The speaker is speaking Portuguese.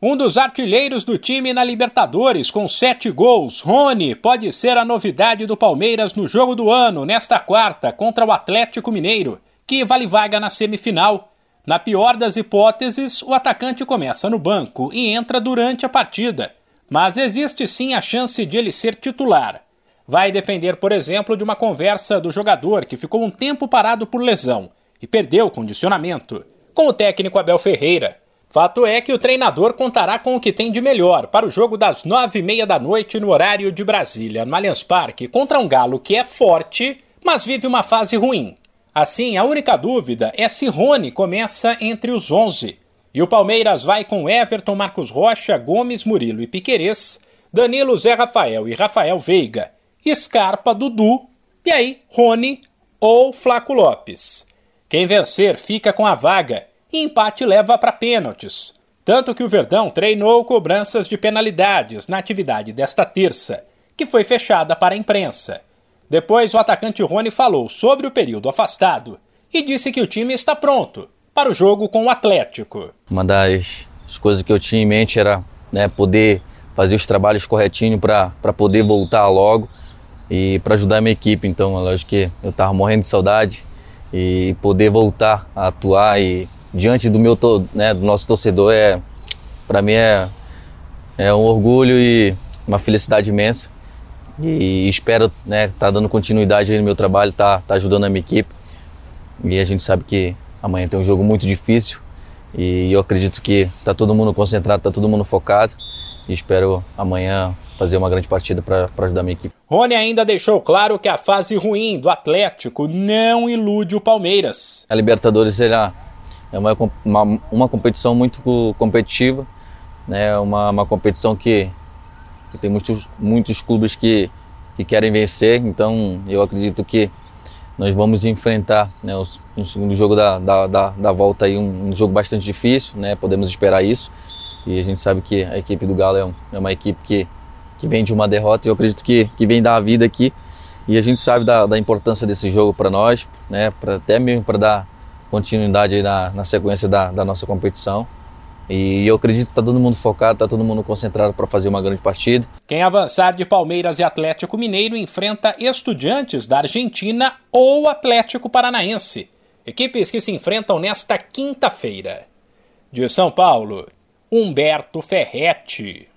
Um dos artilheiros do time na Libertadores, com sete gols, Rony, pode ser a novidade do Palmeiras no jogo do ano, nesta quarta, contra o Atlético Mineiro, que vale vaga na semifinal. Na pior das hipóteses, o atacante começa no banco e entra durante a partida. Mas existe sim a chance de ele ser titular. Vai depender, por exemplo, de uma conversa do jogador que ficou um tempo parado por lesão e perdeu o condicionamento, com o técnico Abel Ferreira. Fato é que o treinador contará com o que tem de melhor para o jogo das nove e meia da noite no horário de Brasília, no Allianz Parque, contra um Galo que é forte, mas vive uma fase ruim. Assim, a única dúvida é se Rony começa entre os onze. E o Palmeiras vai com Everton, Marcos Rocha, Gomes, Murilo e Piquerez, Danilo, Zé Rafael e Rafael Veiga, Scarpa, Dudu, e aí Rony ou Flaco Lopes. Quem vencer fica com a vaga e empate leva para pênaltis. Tanto que o Verdão treinou cobranças de penalidades na atividade desta terça, que foi fechada para a imprensa. Depois, o atacante Rony falou sobre o período afastado e disse que o time está pronto para o jogo com o Atlético. Uma das coisas que eu tinha em mente era né, poder fazer os trabalhos corretinho para poder voltar logo e para ajudar a minha equipe. Então, lógico que eu estava morrendo de saudade e poder voltar a atuar e diante do meu né, do nosso torcedor é para mim é, é um orgulho e uma felicidade imensa e espero né estar tá dando continuidade no meu trabalho tá, tá ajudando a minha equipe e a gente sabe que amanhã tem um jogo muito difícil e eu acredito que tá todo mundo concentrado tá todo mundo focado e espero amanhã fazer uma grande partida para ajudar a minha equipe. Rony ainda deixou claro que a fase ruim do Atlético não ilude o Palmeiras. A Libertadores ela é uma, uma, uma competição muito competitiva, né? uma, uma competição que, que tem muitos, muitos clubes que, que querem vencer, então eu acredito que nós vamos enfrentar né, no segundo jogo da, da, da, da volta aí um, um, jogo bastante difícil, né, podemos esperar isso. E a gente sabe que a equipe do Galo é, um, é uma equipe que, que vem de uma derrota e eu acredito que, que vem dar a vida aqui. E a gente sabe da, da importância desse jogo para nós, né, pra, até mesmo para dar continuidade na, na sequência da, da nossa competição. E eu acredito que está todo mundo focado, está todo mundo concentrado para fazer uma grande partida. Quem avançar de Palmeiras e Atlético Mineiro enfrenta Estudiantes da Argentina ou Atlético Paranaense. Equipes que se enfrentam nesta quinta-feira. De São Paulo, Humberto Ferretti.